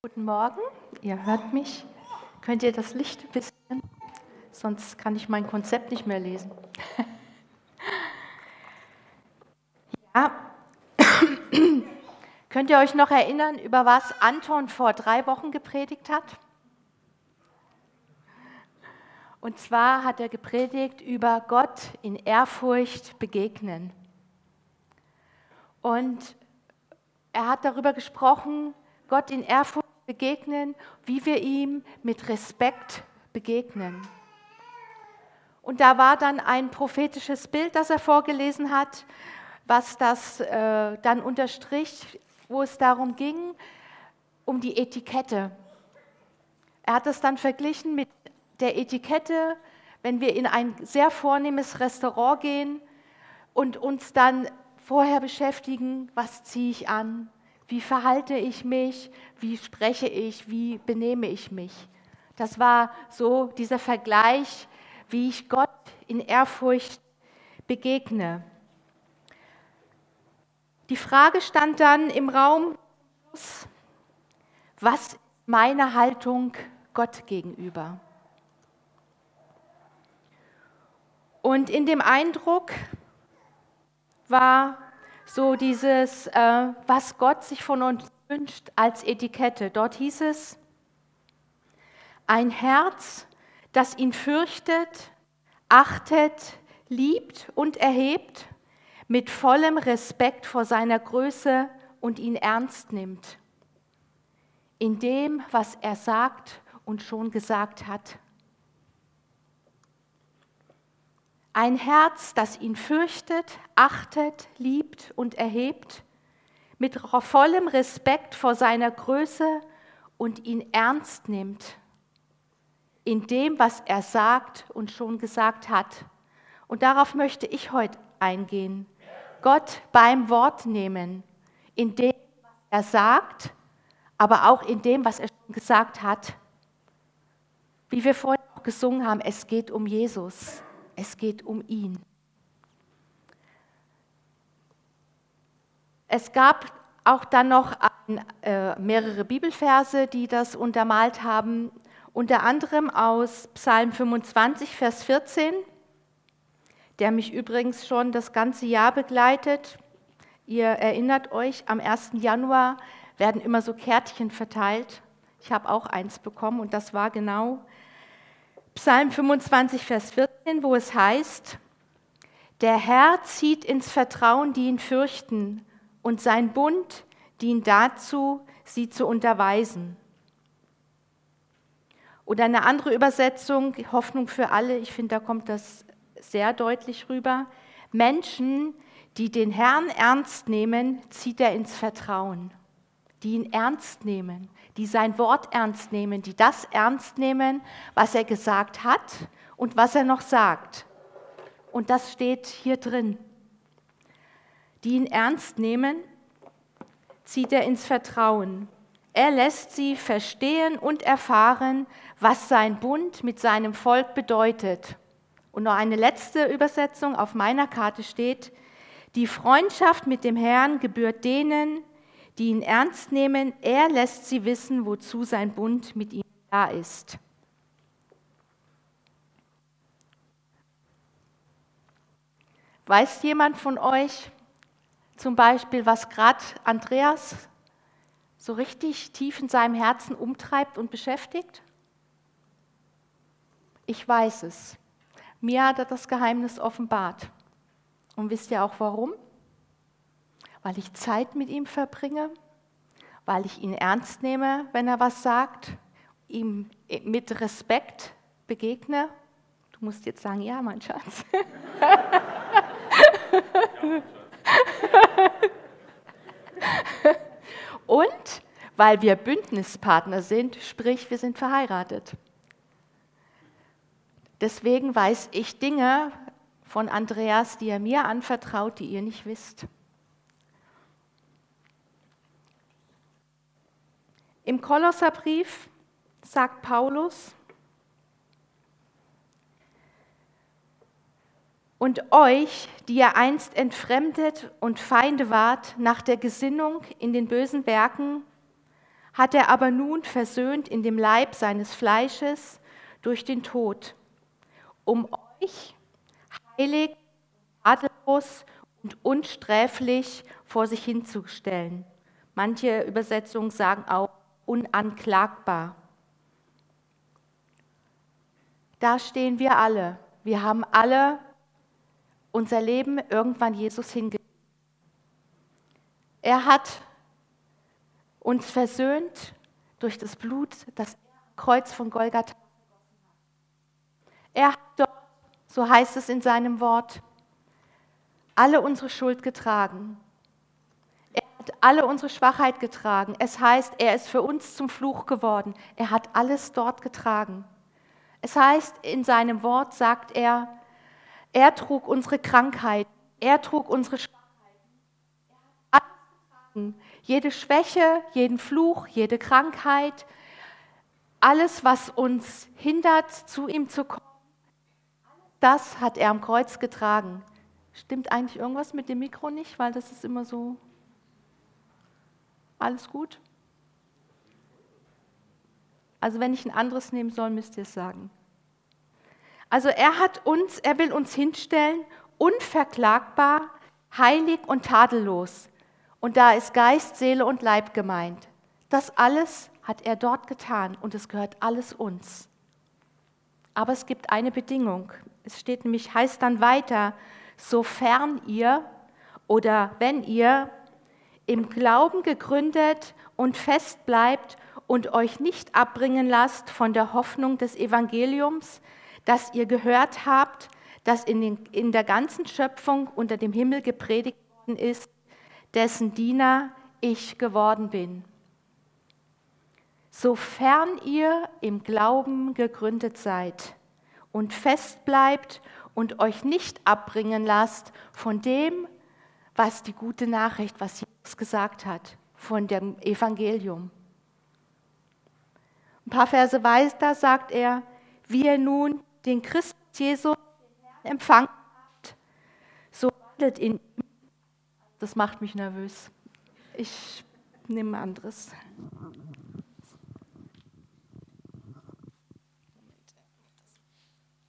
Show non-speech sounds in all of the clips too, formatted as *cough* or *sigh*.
Guten Morgen, ihr hört mich. Könnt ihr das Licht ein bisschen? Sonst kann ich mein Konzept nicht mehr lesen. *laughs* ja. *coughs* Könnt ihr euch noch erinnern, über was Anton vor drei Wochen gepredigt hat? Und zwar hat er gepredigt über Gott in Ehrfurcht begegnen. Und er hat darüber gesprochen, Gott in Ehrfurcht begegnen, wie wir ihm mit Respekt begegnen. Und da war dann ein prophetisches Bild, das er vorgelesen hat, was das äh, dann unterstrich, wo es darum ging, um die Etikette. Er hat es dann verglichen mit der Etikette, wenn wir in ein sehr vornehmes Restaurant gehen und uns dann vorher beschäftigen, was ziehe ich an, wie verhalte ich mich? Wie spreche ich? Wie benehme ich mich? Das war so dieser Vergleich, wie ich Gott in Ehrfurcht begegne. Die Frage stand dann im Raum, was ist meine Haltung Gott gegenüber? Und in dem Eindruck war so dieses, äh, was Gott sich von uns wünscht als Etikette. Dort hieß es, ein Herz, das ihn fürchtet, achtet, liebt und erhebt, mit vollem Respekt vor seiner Größe und ihn ernst nimmt. In dem, was er sagt und schon gesagt hat. Ein Herz, das ihn fürchtet, achtet, liebt und erhebt, mit vollem Respekt vor seiner Größe und ihn ernst nimmt in dem, was er sagt und schon gesagt hat. Und darauf möchte ich heute eingehen. Gott beim Wort nehmen, in dem, was er sagt, aber auch in dem, was er schon gesagt hat. Wie wir vorhin auch gesungen haben, es geht um Jesus es geht um ihn. Es gab auch dann noch äh, mehrere Bibelverse, die das untermalt haben, unter anderem aus Psalm 25, Vers 14, der mich übrigens schon das ganze Jahr begleitet. Ihr erinnert euch, am 1. Januar werden immer so Kärtchen verteilt. Ich habe auch eins bekommen und das war genau Psalm 25, Vers 14, wo es heißt, der Herr zieht ins Vertrauen, die ihn fürchten, und sein Bund dient dazu, sie zu unterweisen. Oder eine andere Übersetzung, Hoffnung für alle, ich finde, da kommt das sehr deutlich rüber. Menschen, die den Herrn ernst nehmen, zieht er ins Vertrauen. Die ihn ernst nehmen die sein Wort ernst nehmen, die das ernst nehmen, was er gesagt hat und was er noch sagt. Und das steht hier drin. Die ihn ernst nehmen, zieht er ins Vertrauen. Er lässt sie verstehen und erfahren, was sein Bund mit seinem Volk bedeutet. Und noch eine letzte Übersetzung auf meiner Karte steht, die Freundschaft mit dem Herrn gebührt denen, die ihn ernst nehmen. Er lässt sie wissen, wozu sein Bund mit ihm da ist. Weiß jemand von euch zum Beispiel, was gerade Andreas so richtig tief in seinem Herzen umtreibt und beschäftigt? Ich weiß es. Mir hat er das Geheimnis offenbart. Und wisst ihr auch warum? Weil ich Zeit mit ihm verbringe, weil ich ihn ernst nehme, wenn er was sagt, ihm mit Respekt begegne. Du musst jetzt sagen, ja, mein Schatz. Und weil wir Bündnispartner sind, sprich, wir sind verheiratet. Deswegen weiß ich Dinge von Andreas, die er mir anvertraut, die ihr nicht wisst. Im Kolosserbrief sagt Paulus, und euch, die ihr einst entfremdet und Feinde wart nach der Gesinnung in den bösen Werken, hat er aber nun versöhnt in dem Leib seines Fleisches durch den Tod, um euch heilig, tadellos und unsträflich vor sich hinzustellen. Manche Übersetzungen sagen auch unanklagbar. Da stehen wir alle. Wir haben alle unser Leben irgendwann Jesus hingegeben. Er hat uns versöhnt durch das Blut, das Kreuz von Golgatha. Er hat dort, so heißt es in seinem Wort, alle unsere Schuld getragen. Hat alle unsere Schwachheit getragen. Es heißt, er ist für uns zum Fluch geworden. Er hat alles dort getragen. Es heißt, in seinem Wort sagt er, er trug unsere Krankheit, er trug unsere Schwachheit jede Schwäche, jeden Fluch, jede Krankheit, alles, was uns hindert, zu ihm zu kommen, das hat er am Kreuz getragen. Stimmt eigentlich irgendwas mit dem Mikro nicht, weil das ist immer so. Alles gut? Also wenn ich ein anderes nehmen soll, müsst ihr es sagen. Also er hat uns, er will uns hinstellen, unverklagbar, heilig und tadellos. Und da ist Geist, Seele und Leib gemeint. Das alles hat er dort getan und es gehört alles uns. Aber es gibt eine Bedingung. Es steht nämlich, heißt dann weiter, sofern ihr oder wenn ihr im Glauben gegründet und fest bleibt und euch nicht abbringen lasst von der Hoffnung des Evangeliums, das ihr gehört habt, das in, den, in der ganzen Schöpfung unter dem Himmel gepredigt worden ist, dessen Diener ich geworden bin. Sofern ihr im Glauben gegründet seid und fest bleibt und euch nicht abbringen lasst von dem, was die gute Nachricht, was Jesus gesagt hat, von dem Evangelium. Ein paar Verse weiter sagt er, wie ihr nun den Christus Jesus empfangen habt, so wandelt ihm das macht mich nervös. Ich nehme ein anderes.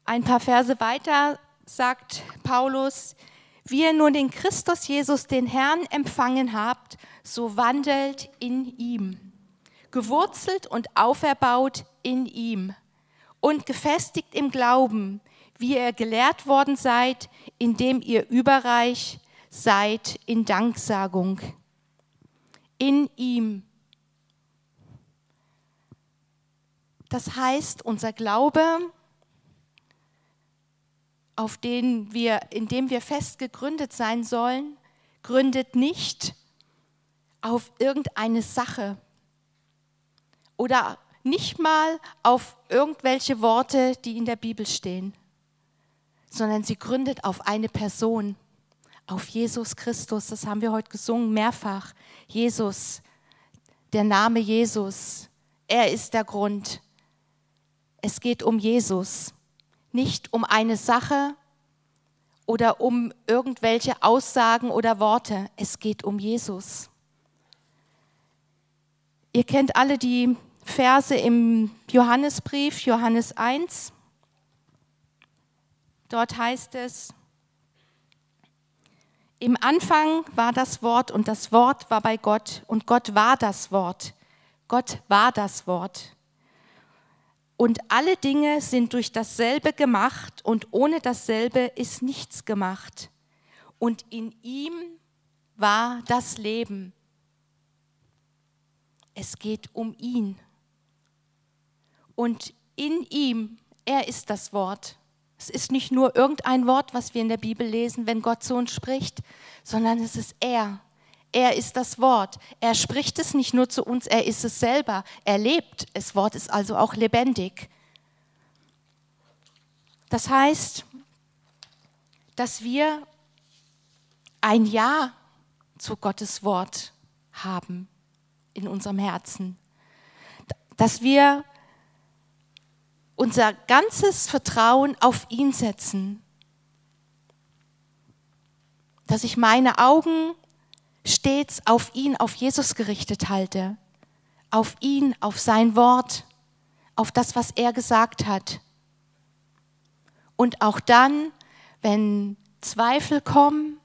Ein paar Verse weiter sagt Paulus, wie ihr nun den Christus Jesus, den Herrn, empfangen habt, so wandelt in ihm, gewurzelt und auferbaut in ihm und gefestigt im Glauben, wie ihr gelehrt worden seid, indem ihr überreich seid in Danksagung. In ihm. Das heißt, unser Glaube, auf den wir, in dem wir fest gegründet sein sollen, gründet nicht auf irgendeine Sache oder nicht mal auf irgendwelche Worte, die in der Bibel stehen, sondern sie gründet auf eine Person auf Jesus Christus. Das haben wir heute gesungen, mehrfach. Jesus, der Name Jesus, er ist der Grund. Es geht um Jesus, nicht um eine Sache oder um irgendwelche Aussagen oder Worte. Es geht um Jesus. Ihr kennt alle die Verse im Johannesbrief, Johannes 1. Dort heißt es, im Anfang war das Wort und das Wort war bei Gott und Gott war das Wort. Gott war das Wort. Und alle Dinge sind durch dasselbe gemacht und ohne dasselbe ist nichts gemacht. Und in ihm war das Leben. Es geht um ihn. Und in ihm, er ist das Wort. Es ist nicht nur irgendein Wort, was wir in der Bibel lesen, wenn Gott zu uns spricht, sondern es ist er. Er ist das Wort. Er spricht es nicht nur zu uns, er ist es selber. Er lebt. Das Wort ist also auch lebendig. Das heißt, dass wir ein Ja zu Gottes Wort haben in unserem Herzen. Dass wir unser ganzes Vertrauen auf ihn setzen. Dass ich meine Augen stets auf ihn, auf Jesus gerichtet halte. auf ihn, auf sein Wort, auf das, was er gesagt hat. Und auch dann, wenn Zweifel kommen,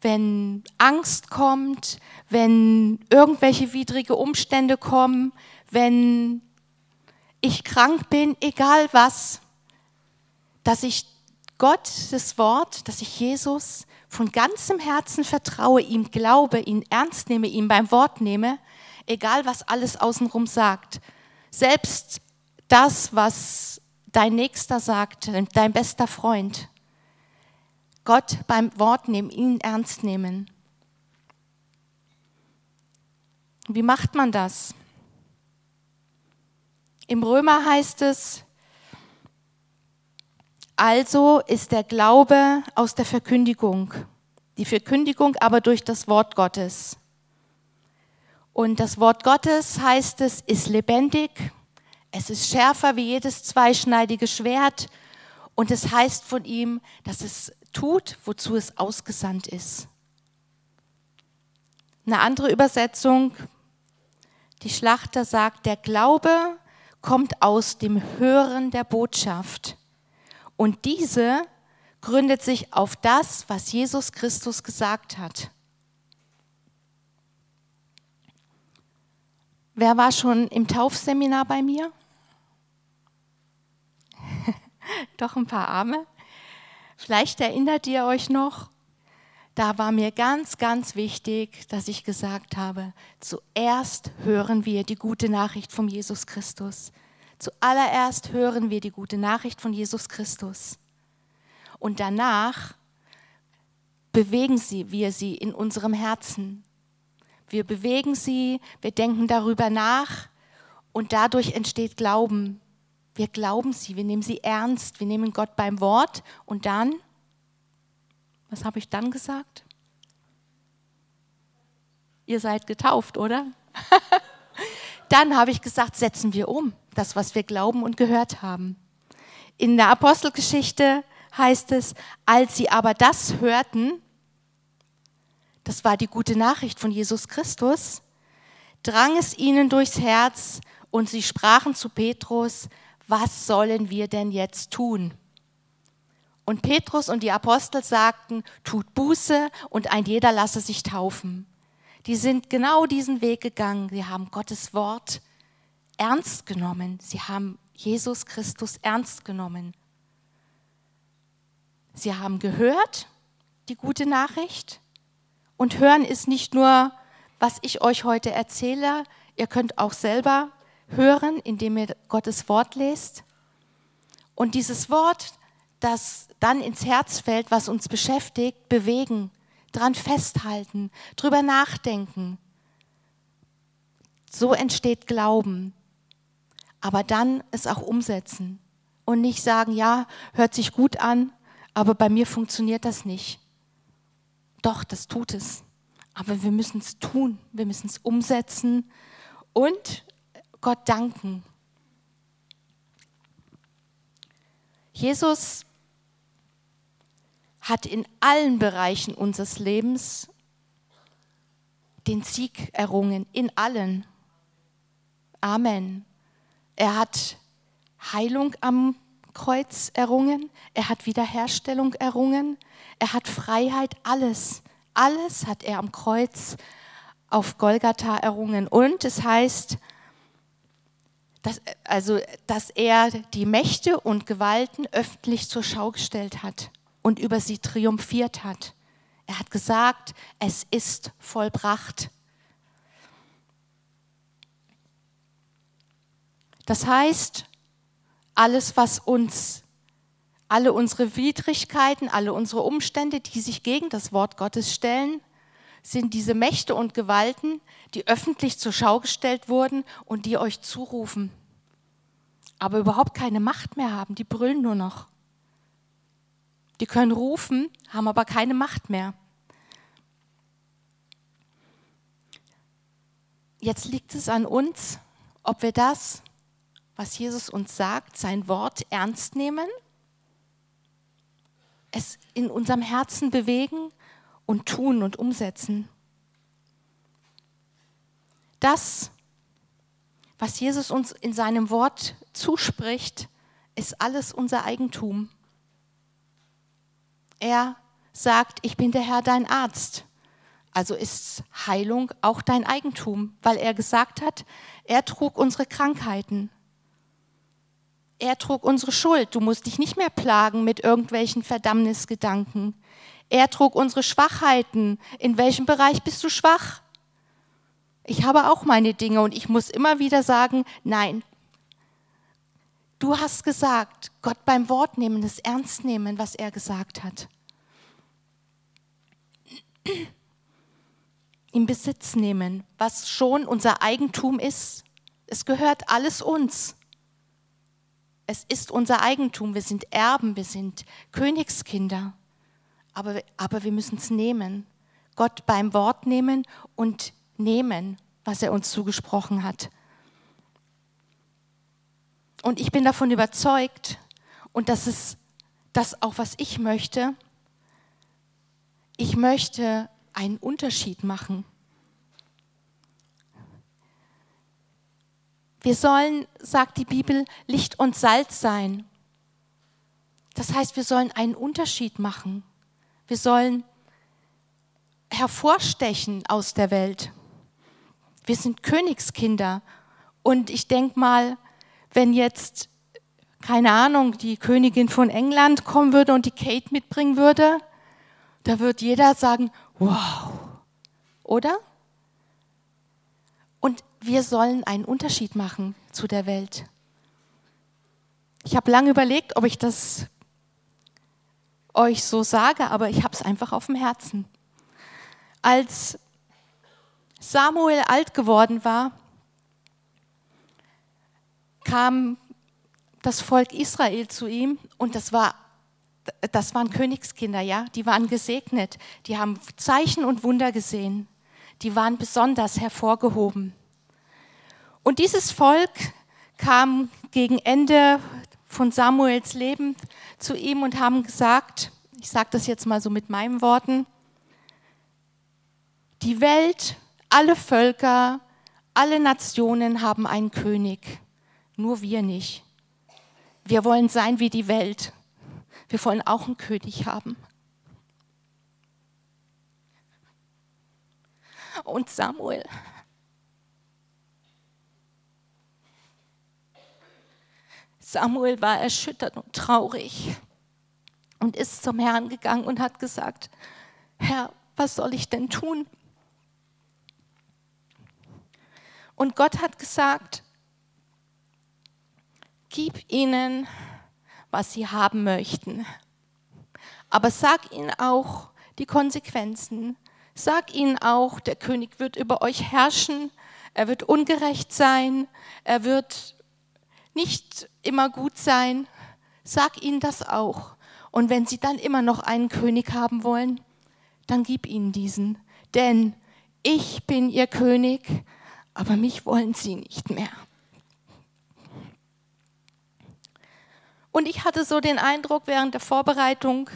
wenn Angst kommt, wenn irgendwelche widrige Umstände kommen, wenn ich krank bin, egal was, dass ich Gott, das Wort, dass ich Jesus von ganzem Herzen vertraue, ihm glaube, ihn ernst nehme, ihm beim Wort nehme, egal was alles außenrum sagt. Selbst das, was dein Nächster sagt, dein bester Freund. Gott beim Wort nehmen, ihn ernst nehmen. Wie macht man das? Im Römer heißt es, also ist der Glaube aus der Verkündigung, die Verkündigung aber durch das Wort Gottes. Und das Wort Gottes heißt es, ist lebendig, es ist schärfer wie jedes zweischneidige Schwert und es heißt von ihm, dass es tut, wozu es ausgesandt ist. Eine andere Übersetzung, die Schlachter sagt, der Glaube kommt aus dem Hören der Botschaft. Und diese gründet sich auf das, was Jesus Christus gesagt hat. Wer war schon im Taufseminar bei mir? *laughs* Doch ein paar Arme. Vielleicht erinnert ihr euch noch, da war mir ganz, ganz wichtig, dass ich gesagt habe, zuerst hören wir die gute Nachricht von Jesus Christus. Zuallererst hören wir die gute Nachricht von Jesus Christus. Und danach bewegen sie, wir sie in unserem Herzen. Wir bewegen sie, wir denken darüber nach und dadurch entsteht Glauben. Wir glauben sie, wir nehmen sie ernst, wir nehmen Gott beim Wort und dann, was habe ich dann gesagt? Ihr seid getauft, oder? *laughs* dann habe ich gesagt, setzen wir um das, was wir glauben und gehört haben. In der Apostelgeschichte heißt es, als sie aber das hörten, das war die gute Nachricht von Jesus Christus, drang es ihnen durchs Herz und sie sprachen zu Petrus, was sollen wir denn jetzt tun? Und Petrus und die Apostel sagten, tut Buße und ein jeder lasse sich taufen. Die sind genau diesen Weg gegangen. Sie haben Gottes Wort ernst genommen. Sie haben Jesus Christus ernst genommen. Sie haben gehört, die gute Nachricht. Und hören ist nicht nur, was ich euch heute erzähle. Ihr könnt auch selber hören, indem ihr Gottes Wort lest. Und dieses Wort, das dann ins Herz fällt, was uns beschäftigt, bewegen, dran festhalten, drüber nachdenken. So entsteht Glauben aber dann es auch umsetzen und nicht sagen, ja, hört sich gut an, aber bei mir funktioniert das nicht. Doch, das tut es. Aber wir müssen es tun, wir müssen es umsetzen und Gott danken. Jesus hat in allen Bereichen unseres Lebens den Sieg errungen, in allen. Amen. Er hat Heilung am Kreuz errungen, er hat Wiederherstellung errungen, er hat Freiheit, alles, alles hat er am Kreuz auf Golgatha errungen. Und es heißt, dass, also, dass er die Mächte und Gewalten öffentlich zur Schau gestellt hat und über sie triumphiert hat. Er hat gesagt, es ist vollbracht. Das heißt, alles, was uns, alle unsere Widrigkeiten, alle unsere Umstände, die sich gegen das Wort Gottes stellen, sind diese Mächte und Gewalten, die öffentlich zur Schau gestellt wurden und die euch zurufen, aber überhaupt keine Macht mehr haben, die brüllen nur noch. Die können rufen, haben aber keine Macht mehr. Jetzt liegt es an uns, ob wir das was Jesus uns sagt, sein Wort ernst nehmen, es in unserem Herzen bewegen und tun und umsetzen. Das, was Jesus uns in seinem Wort zuspricht, ist alles unser Eigentum. Er sagt, ich bin der Herr, dein Arzt. Also ist Heilung auch dein Eigentum, weil er gesagt hat, er trug unsere Krankheiten. Er trug unsere Schuld. Du musst dich nicht mehr plagen mit irgendwelchen Verdammnisgedanken. Er trug unsere Schwachheiten. In welchem Bereich bist du schwach? Ich habe auch meine Dinge und ich muss immer wieder sagen, nein. Du hast gesagt, Gott beim Wort nehmen, das ernst nehmen, was er gesagt hat. In Besitz nehmen, was schon unser Eigentum ist. Es gehört alles uns. Es ist unser Eigentum. Wir sind Erben, wir sind Königskinder. Aber, aber wir müssen es nehmen. Gott beim Wort nehmen und nehmen, was er uns zugesprochen hat. Und ich bin davon überzeugt, und das ist das auch, was ich möchte, ich möchte einen Unterschied machen. Wir sollen, sagt die Bibel, Licht und Salz sein. Das heißt, wir sollen einen Unterschied machen. Wir sollen hervorstechen aus der Welt. Wir sind Königskinder. Und ich denke mal, wenn jetzt, keine Ahnung, die Königin von England kommen würde und die Kate mitbringen würde, da wird jeder sagen, wow, oder? Wir sollen einen Unterschied machen zu der Welt. Ich habe lange überlegt, ob ich das euch so sage, aber ich habe es einfach auf dem Herzen. Als Samuel alt geworden war, kam das Volk Israel zu ihm und das war das waren Königskinder, ja, die waren gesegnet, die haben Zeichen und Wunder gesehen, die waren besonders hervorgehoben. Und dieses Volk kam gegen Ende von Samuels Leben zu ihm und haben gesagt, ich sage das jetzt mal so mit meinen Worten, die Welt, alle Völker, alle Nationen haben einen König, nur wir nicht. Wir wollen sein wie die Welt. Wir wollen auch einen König haben. Und Samuel. Samuel war erschüttert und traurig und ist zum Herrn gegangen und hat gesagt, Herr, was soll ich denn tun? Und Gott hat gesagt, gib ihnen was sie haben möchten. Aber sag ihnen auch die Konsequenzen. Sag ihnen auch, der König wird über euch herrschen, er wird ungerecht sein, er wird nicht immer gut sein. Sag ihnen das auch. Und wenn sie dann immer noch einen König haben wollen, dann gib ihnen diesen. Denn ich bin ihr König, aber mich wollen sie nicht mehr. Und ich hatte so den Eindruck während der Vorbereitung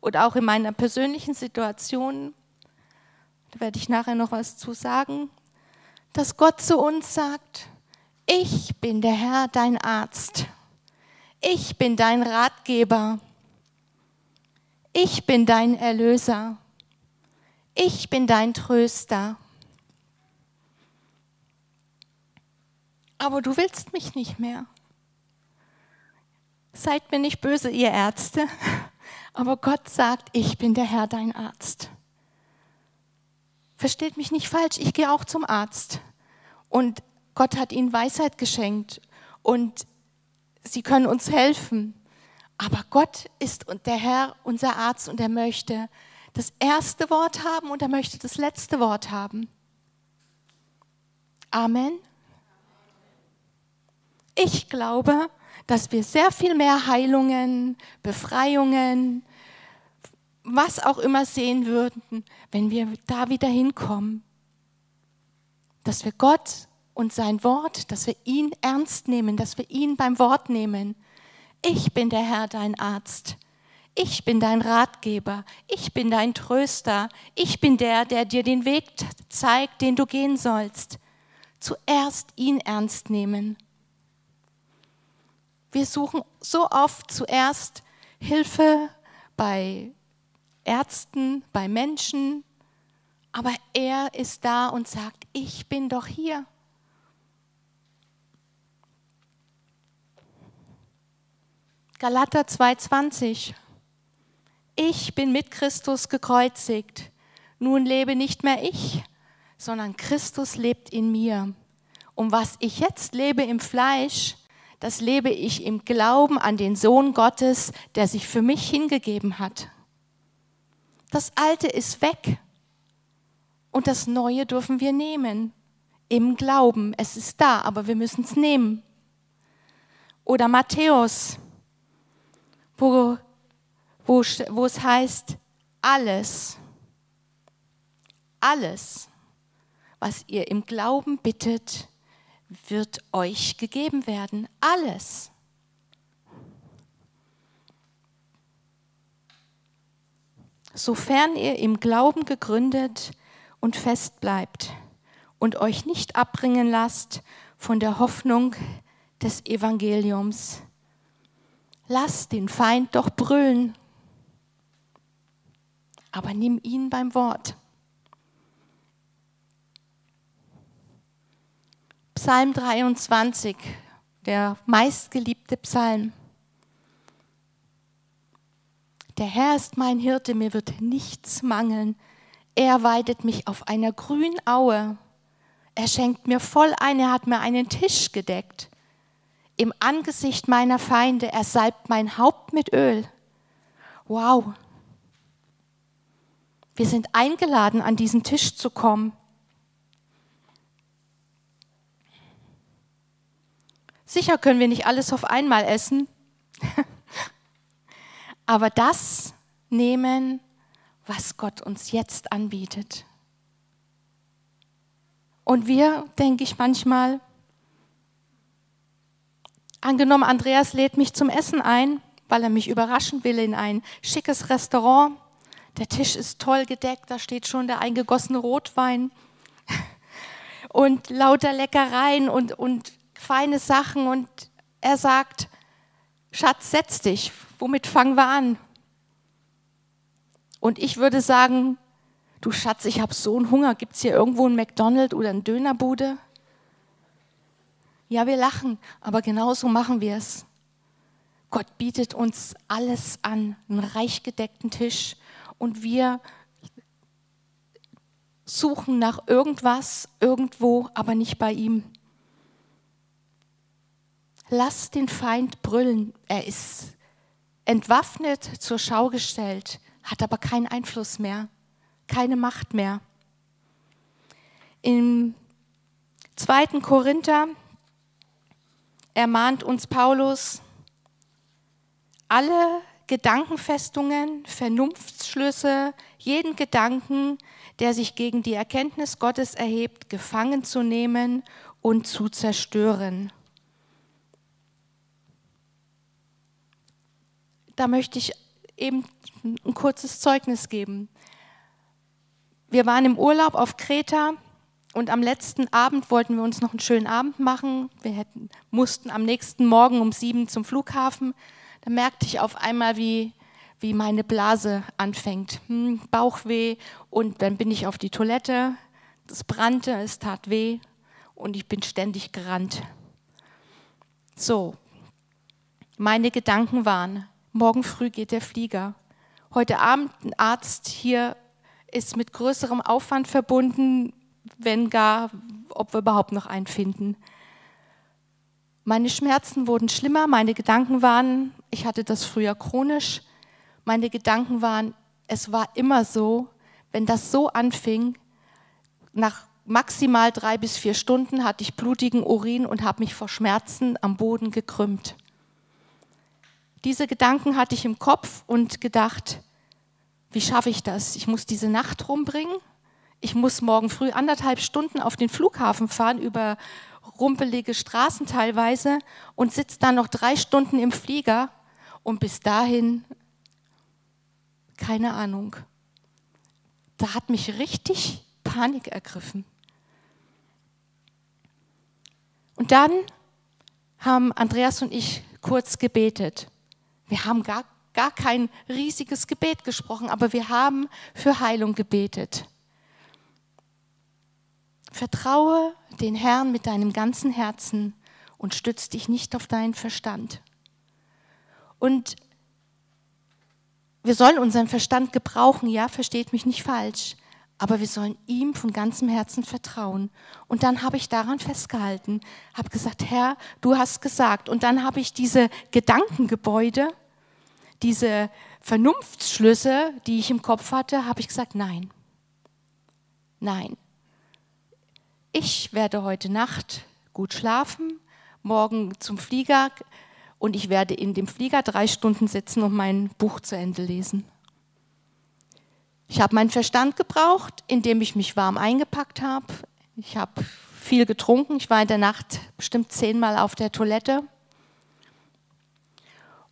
oder auch in meiner persönlichen Situation, da werde ich nachher noch was zu sagen, dass Gott zu uns sagt, ich bin der Herr, dein Arzt. Ich bin dein Ratgeber. Ich bin dein Erlöser. Ich bin dein Tröster. Aber du willst mich nicht mehr. Seid mir nicht böse, ihr Ärzte, aber Gott sagt, ich bin der Herr, dein Arzt. Versteht mich nicht falsch, ich gehe auch zum Arzt. Und Gott hat ihnen Weisheit geschenkt und sie können uns helfen. Aber Gott ist der Herr, unser Arzt, und er möchte das erste Wort haben und er möchte das letzte Wort haben. Amen. Ich glaube, dass wir sehr viel mehr Heilungen, Befreiungen, was auch immer sehen würden, wenn wir da wieder hinkommen. Dass wir Gott und sein Wort, dass wir ihn ernst nehmen, dass wir ihn beim Wort nehmen. Ich bin der Herr, dein Arzt. Ich bin dein Ratgeber. Ich bin dein Tröster. Ich bin der, der dir den Weg zeigt, den du gehen sollst. Zuerst ihn ernst nehmen. Wir suchen so oft zuerst Hilfe bei Ärzten, bei Menschen, aber er ist da und sagt, ich bin doch hier. Galater 2:20. Ich bin mit Christus gekreuzigt. Nun lebe nicht mehr ich, sondern Christus lebt in mir. Und was ich jetzt lebe im Fleisch, das lebe ich im Glauben an den Sohn Gottes, der sich für mich hingegeben hat. Das Alte ist weg und das Neue dürfen wir nehmen. Im Glauben. Es ist da, aber wir müssen es nehmen. Oder Matthäus, wo, wo, wo es heißt, alles, alles, was ihr im Glauben bittet, wird euch gegeben werden. Alles. Sofern ihr im Glauben gegründet und fest bleibt und euch nicht abbringen lasst von der Hoffnung des Evangeliums. Lasst den Feind doch brüllen, aber nimm ihn beim Wort. Psalm 23, der meistgeliebte Psalm. Der Herr ist mein Hirte, mir wird nichts mangeln. Er weidet mich auf einer grünen Aue. Er schenkt mir voll ein, er hat mir einen Tisch gedeckt. Im Angesicht meiner Feinde, er salbt mein Haupt mit Öl. Wow. Wir sind eingeladen, an diesen Tisch zu kommen. Sicher können wir nicht alles auf einmal essen, *laughs* aber das nehmen, was Gott uns jetzt anbietet. Und wir, denke ich manchmal, angenommen, Andreas lädt mich zum Essen ein, weil er mich überraschen will in ein schickes Restaurant. Der Tisch ist toll gedeckt, da steht schon der eingegossene Rotwein *laughs* und lauter Leckereien und, und feine Sachen und er sagt, Schatz, setz dich, womit fangen wir an? Und ich würde sagen, du Schatz, ich habe so einen Hunger, gibt es hier irgendwo ein McDonald's oder eine Dönerbude? Ja, wir lachen, aber genauso machen wir es. Gott bietet uns alles an, einen reich gedeckten Tisch und wir suchen nach irgendwas, irgendwo, aber nicht bei ihm. Lass den Feind brüllen. Er ist entwaffnet zur Schau gestellt, hat aber keinen Einfluss mehr, keine Macht mehr. Im 2. Korinther ermahnt uns Paulus, alle Gedankenfestungen, Vernunftsschlüsse, jeden Gedanken, der sich gegen die Erkenntnis Gottes erhebt, gefangen zu nehmen und zu zerstören. da möchte ich eben ein kurzes Zeugnis geben. Wir waren im Urlaub auf Kreta und am letzten Abend wollten wir uns noch einen schönen Abend machen. Wir hätten, mussten am nächsten Morgen um sieben zum Flughafen. Da merkte ich auf einmal, wie, wie meine Blase anfängt. Hm, Bauchweh und dann bin ich auf die Toilette. Das brannte, es tat weh und ich bin ständig gerannt. So, meine Gedanken waren, Morgen früh geht der Flieger. Heute Abend ein Arzt hier ist mit größerem Aufwand verbunden, wenn gar, ob wir überhaupt noch einen finden. Meine Schmerzen wurden schlimmer, meine Gedanken waren, ich hatte das früher chronisch, meine Gedanken waren, es war immer so, wenn das so anfing, nach maximal drei bis vier Stunden hatte ich blutigen Urin und habe mich vor Schmerzen am Boden gekrümmt. Diese Gedanken hatte ich im Kopf und gedacht, wie schaffe ich das? Ich muss diese Nacht rumbringen. Ich muss morgen früh anderthalb Stunden auf den Flughafen fahren über rumpelige Straßen teilweise und sitze dann noch drei Stunden im Flieger und bis dahin keine Ahnung. Da hat mich richtig Panik ergriffen. Und dann haben Andreas und ich kurz gebetet. Wir haben gar, gar kein riesiges Gebet gesprochen, aber wir haben für Heilung gebetet. Vertraue den Herrn mit deinem ganzen Herzen und stütz dich nicht auf deinen Verstand. Und wir sollen unseren Verstand gebrauchen, ja, versteht mich nicht falsch, aber wir sollen ihm von ganzem Herzen vertrauen. Und dann habe ich daran festgehalten, habe gesagt, Herr, du hast gesagt. Und dann habe ich diese Gedankengebäude, diese Vernunftsschlüsse, die ich im Kopf hatte, habe ich gesagt, nein, nein. Ich werde heute Nacht gut schlafen, morgen zum Flieger und ich werde in dem Flieger drei Stunden sitzen und mein Buch zu Ende lesen. Ich habe meinen Verstand gebraucht, indem ich mich warm eingepackt habe. Ich habe viel getrunken. Ich war in der Nacht bestimmt zehnmal auf der Toilette.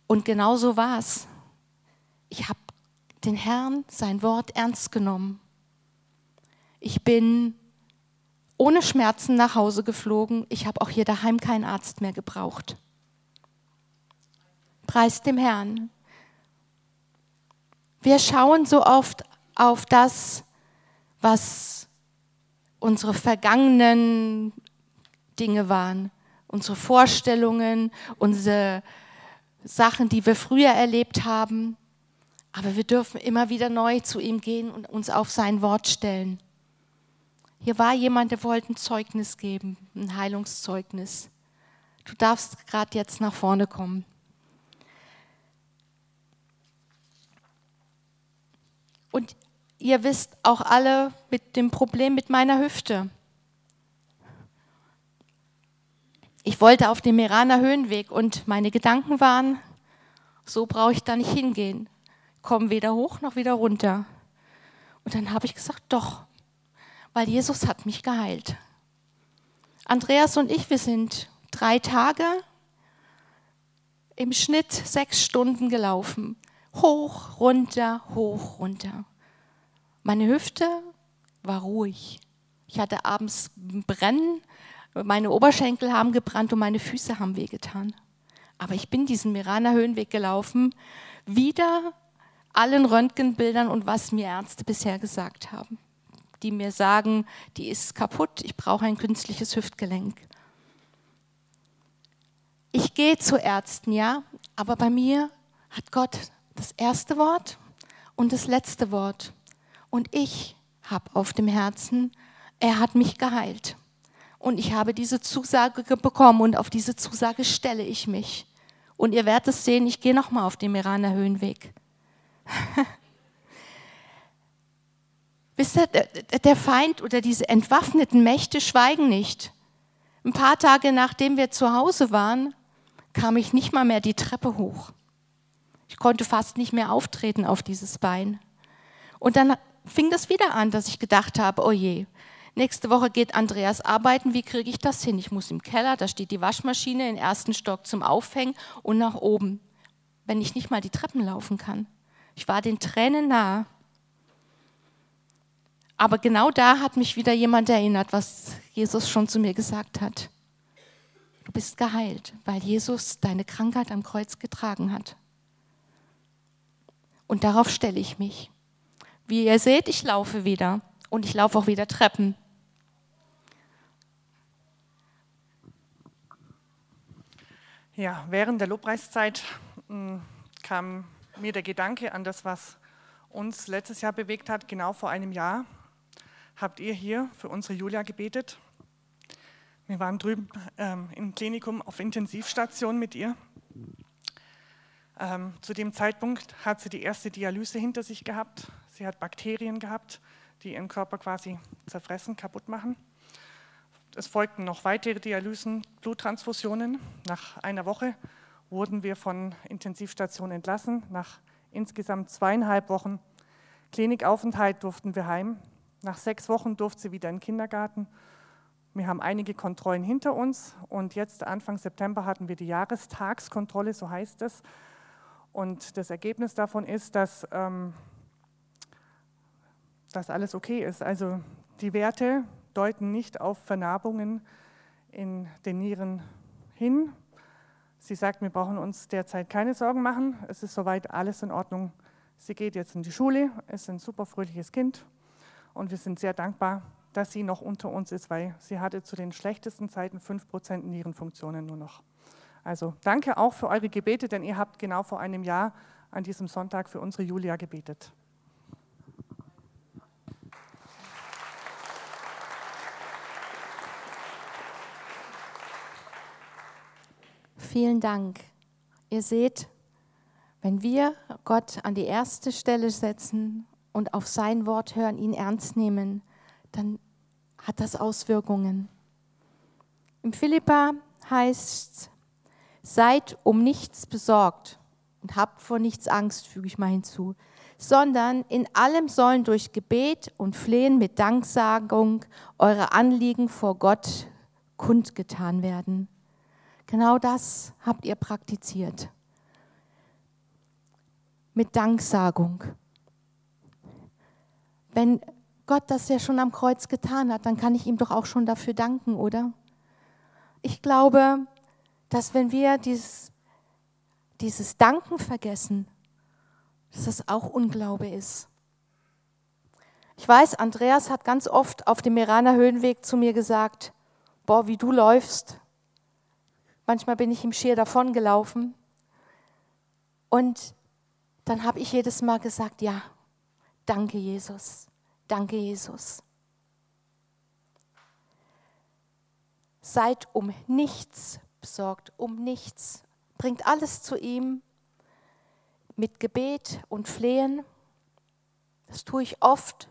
Und genau so war es. Ich habe den Herrn, sein Wort ernst genommen. Ich bin ohne Schmerzen nach Hause geflogen. Ich habe auch hier daheim keinen Arzt mehr gebraucht. Preis dem Herrn. Wir schauen so oft auf das, was unsere vergangenen Dinge waren, unsere Vorstellungen, unsere Sachen, die wir früher erlebt haben. Aber wir dürfen immer wieder neu zu ihm gehen und uns auf sein Wort stellen. Hier war jemand, der wollte ein Zeugnis geben, ein Heilungszeugnis. Du darfst gerade jetzt nach vorne kommen. Und ihr wisst auch alle mit dem Problem mit meiner Hüfte. Ich wollte auf den Meraner Höhenweg und meine Gedanken waren, so brauche ich da nicht hingehen. Komme weder hoch noch wieder runter. Und dann habe ich gesagt, doch, weil Jesus hat mich geheilt. Andreas und ich, wir sind drei Tage im Schnitt sechs Stunden gelaufen. Hoch, runter, hoch, runter. Meine Hüfte war ruhig. Ich hatte abends Brennen, meine Oberschenkel haben gebrannt und meine Füße haben wehgetan. Aber ich bin diesen Miraner Höhenweg gelaufen, wieder allen Röntgenbildern und was mir Ärzte bisher gesagt haben. Die mir sagen, die ist kaputt, ich brauche ein künstliches Hüftgelenk. Ich gehe zu Ärzten, ja, aber bei mir hat Gott das erste Wort und das letzte Wort. Und ich habe auf dem Herzen, er hat mich geheilt. Und ich habe diese Zusage bekommen und auf diese Zusage stelle ich mich. Und ihr werdet es sehen, ich gehe nochmal auf den Meraner Höhenweg. *laughs* Wisst ihr, der Feind oder diese entwaffneten Mächte schweigen nicht. Ein paar Tage nachdem wir zu Hause waren, kam ich nicht mal mehr die Treppe hoch. Ich konnte fast nicht mehr auftreten auf dieses Bein. Und dann fing das wieder an, dass ich gedacht habe, oh je, nächste Woche geht Andreas arbeiten, wie kriege ich das hin? Ich muss im Keller, da steht die Waschmaschine im ersten Stock zum Aufhängen und nach oben, wenn ich nicht mal die Treppen laufen kann. Ich war den Tränen nahe. Aber genau da hat mich wieder jemand erinnert, was Jesus schon zu mir gesagt hat. Du bist geheilt, weil Jesus deine Krankheit am Kreuz getragen hat. Und darauf stelle ich mich. Wie ihr seht, ich laufe wieder und ich laufe auch wieder Treppen. Ja, während der Lobpreiszeit hm, kam mir der Gedanke an das, was uns letztes Jahr bewegt hat. Genau vor einem Jahr habt ihr hier für unsere Julia gebetet. Wir waren drüben ähm, im Klinikum auf Intensivstation mit ihr. Ähm, zu dem Zeitpunkt hat sie die erste Dialyse hinter sich gehabt. Sie hat Bakterien gehabt, die ihren Körper quasi zerfressen, kaputt machen. Es folgten noch weitere Dialysen, Bluttransfusionen. Nach einer Woche wurden wir von Intensivstation entlassen. Nach insgesamt zweieinhalb Wochen Klinikaufenthalt durften wir heim. Nach sechs Wochen durfte sie wieder in den Kindergarten. Wir haben einige Kontrollen hinter uns und jetzt Anfang September hatten wir die Jahrestagskontrolle, so heißt es. Und das Ergebnis davon ist, dass ähm, dass alles okay ist. Also die Werte deuten nicht auf Vernarbungen in den Nieren hin. Sie sagt, wir brauchen uns derzeit keine Sorgen machen. Es ist soweit alles in Ordnung. Sie geht jetzt in die Schule, ist ein super fröhliches Kind und wir sind sehr dankbar, dass sie noch unter uns ist, weil sie hatte zu den schlechtesten Zeiten 5% Nierenfunktionen nur noch. Also danke auch für eure Gebete, denn ihr habt genau vor einem Jahr an diesem Sonntag für unsere Julia gebetet. Vielen Dank. Ihr seht, wenn wir Gott an die erste Stelle setzen und auf sein Wort hören, ihn ernst nehmen, dann hat das Auswirkungen. Im Philippa heißt es, seid um nichts besorgt und habt vor nichts Angst, füge ich mal hinzu, sondern in allem sollen durch Gebet und Flehen mit Danksagung eure Anliegen vor Gott kundgetan werden. Genau das habt ihr praktiziert. Mit Danksagung. Wenn Gott das ja schon am Kreuz getan hat, dann kann ich ihm doch auch schon dafür danken, oder? Ich glaube, dass wenn wir dieses, dieses Danken vergessen, dass das auch Unglaube ist. Ich weiß, Andreas hat ganz oft auf dem Meraner Höhenweg zu mir gesagt, boah, wie du läufst. Manchmal bin ich ihm schier davon gelaufen. Und dann habe ich jedes Mal gesagt, ja, danke Jesus, danke Jesus. Seid um nichts besorgt, um nichts. Bringt alles zu ihm mit Gebet und Flehen. Das tue ich oft,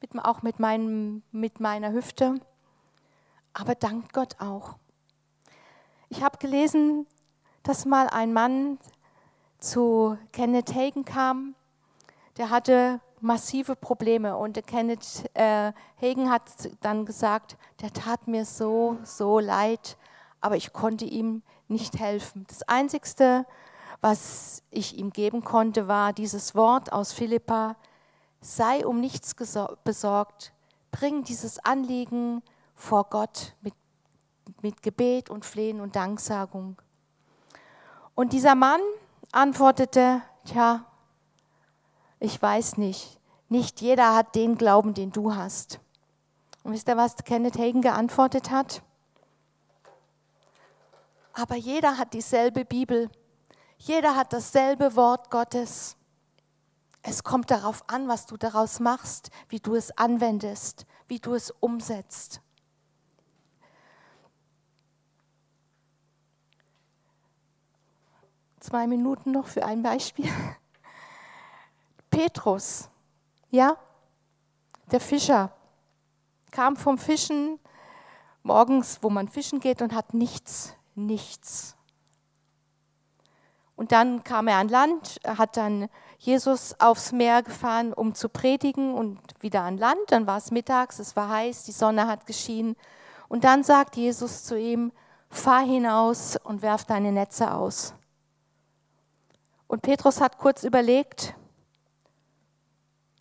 mit, auch mit, meinem, mit meiner Hüfte. Aber dankt Gott auch. Ich habe gelesen, dass mal ein Mann zu Kenneth Hagen kam, der hatte massive Probleme und Kenneth äh, Hagen hat dann gesagt, der tat mir so, so leid, aber ich konnte ihm nicht helfen. Das Einzige, was ich ihm geben konnte, war dieses Wort aus Philippa, sei um nichts besorgt, bring dieses Anliegen vor Gott mit, mit Gebet und Flehen und Danksagung. Und dieser Mann antwortete, tja, ich weiß nicht, nicht jeder hat den Glauben, den du hast. Und wisst ihr, was Kenneth Hagen geantwortet hat? Aber jeder hat dieselbe Bibel. Jeder hat dasselbe Wort Gottes. Es kommt darauf an, was du daraus machst, wie du es anwendest, wie du es umsetzt. Zwei Minuten noch für ein Beispiel. Petrus, ja, der Fischer, kam vom Fischen morgens, wo man fischen geht und hat nichts nichts. Und dann kam er an Land, hat dann Jesus aufs Meer gefahren, um zu predigen und wieder an Land. Dann war es mittags, es war heiß, die Sonne hat geschienen. Und dann sagt Jesus zu ihm, fahr hinaus und werf deine Netze aus. Und Petrus hat kurz überlegt,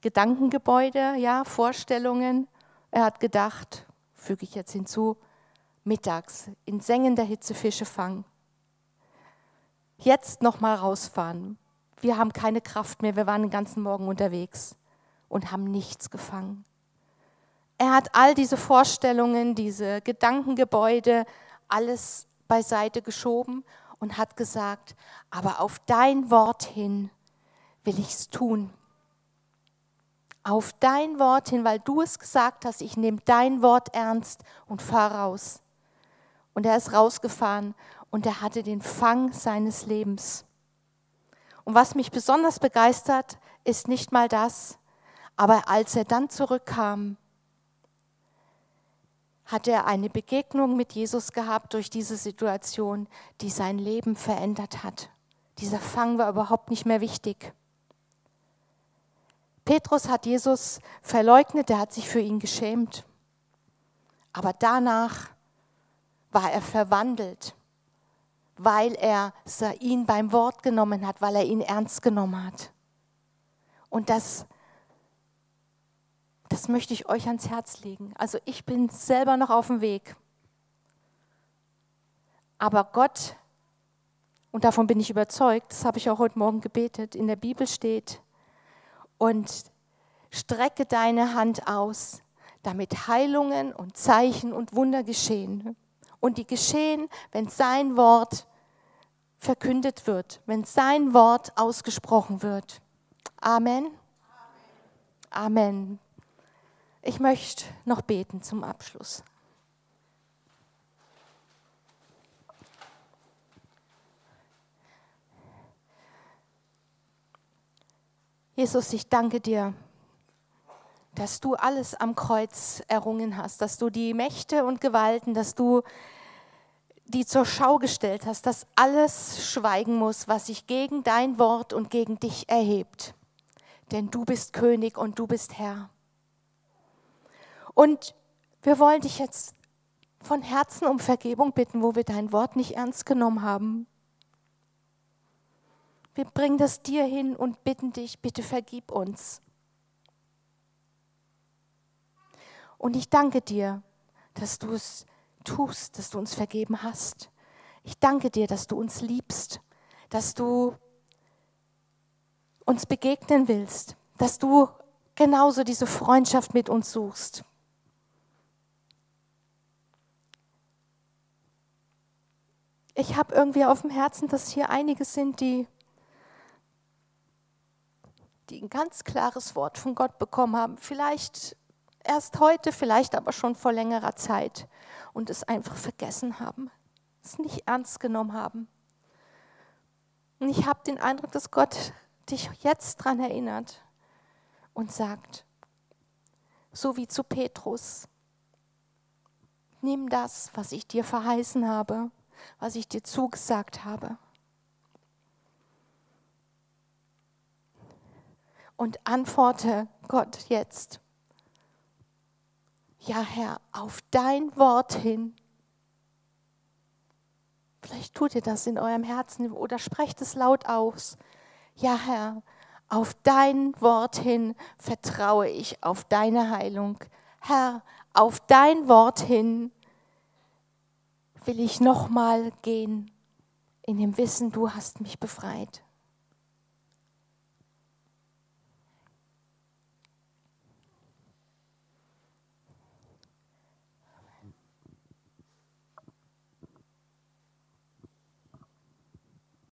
Gedankengebäude, ja, Vorstellungen. Er hat gedacht, füge ich jetzt hinzu, mittags in sengender Hitze Fische fangen. Jetzt noch mal rausfahren. Wir haben keine Kraft mehr. Wir waren den ganzen Morgen unterwegs und haben nichts gefangen. Er hat all diese Vorstellungen, diese Gedankengebäude, alles beiseite geschoben und hat gesagt, aber auf dein Wort hin will ich es tun. Auf dein Wort hin, weil du es gesagt hast, ich nehme dein Wort ernst und fahre raus. Und er ist rausgefahren und er hatte den Fang seines Lebens. Und was mich besonders begeistert, ist nicht mal das, aber als er dann zurückkam, hat er eine Begegnung mit Jesus gehabt durch diese Situation, die sein Leben verändert hat. Dieser Fang war überhaupt nicht mehr wichtig. Petrus hat Jesus verleugnet, er hat sich für ihn geschämt. Aber danach war er verwandelt, weil er ihn beim Wort genommen hat, weil er ihn ernst genommen hat. Und das, das möchte ich euch ans Herz legen. Also ich bin selber noch auf dem Weg. Aber Gott, und davon bin ich überzeugt, das habe ich auch heute Morgen gebetet, in der Bibel steht, und strecke deine Hand aus, damit Heilungen und Zeichen und Wunder geschehen. Und die geschehen, wenn sein Wort verkündet wird, wenn sein Wort ausgesprochen wird. Amen. Amen. Ich möchte noch beten zum Abschluss. Jesus, ich danke dir, dass du alles am Kreuz errungen hast, dass du die Mächte und Gewalten, dass du die zur Schau gestellt hast, dass alles schweigen muss, was sich gegen dein Wort und gegen dich erhebt. Denn du bist König und du bist Herr. Und wir wollen dich jetzt von Herzen um Vergebung bitten, wo wir dein Wort nicht ernst genommen haben. Wir bringen das dir hin und bitten dich, bitte vergib uns. Und ich danke dir, dass du es tust, dass du uns vergeben hast. Ich danke dir, dass du uns liebst, dass du uns begegnen willst, dass du genauso diese Freundschaft mit uns suchst. Ich habe irgendwie auf dem Herzen, dass hier einige sind, die die ein ganz klares Wort von Gott bekommen haben, vielleicht erst heute, vielleicht aber schon vor längerer Zeit und es einfach vergessen haben, es nicht ernst genommen haben. Und ich habe den Eindruck, dass Gott dich jetzt daran erinnert und sagt, so wie zu Petrus, nimm das, was ich dir verheißen habe, was ich dir zugesagt habe und antworte Gott jetzt. Ja, Herr, auf dein Wort hin. Vielleicht tut ihr das in eurem Herzen oder sprecht es laut aus. Ja, Herr, auf dein Wort hin vertraue ich auf deine Heilung. Herr, auf dein Wort hin will ich nochmal gehen in dem Wissen, du hast mich befreit.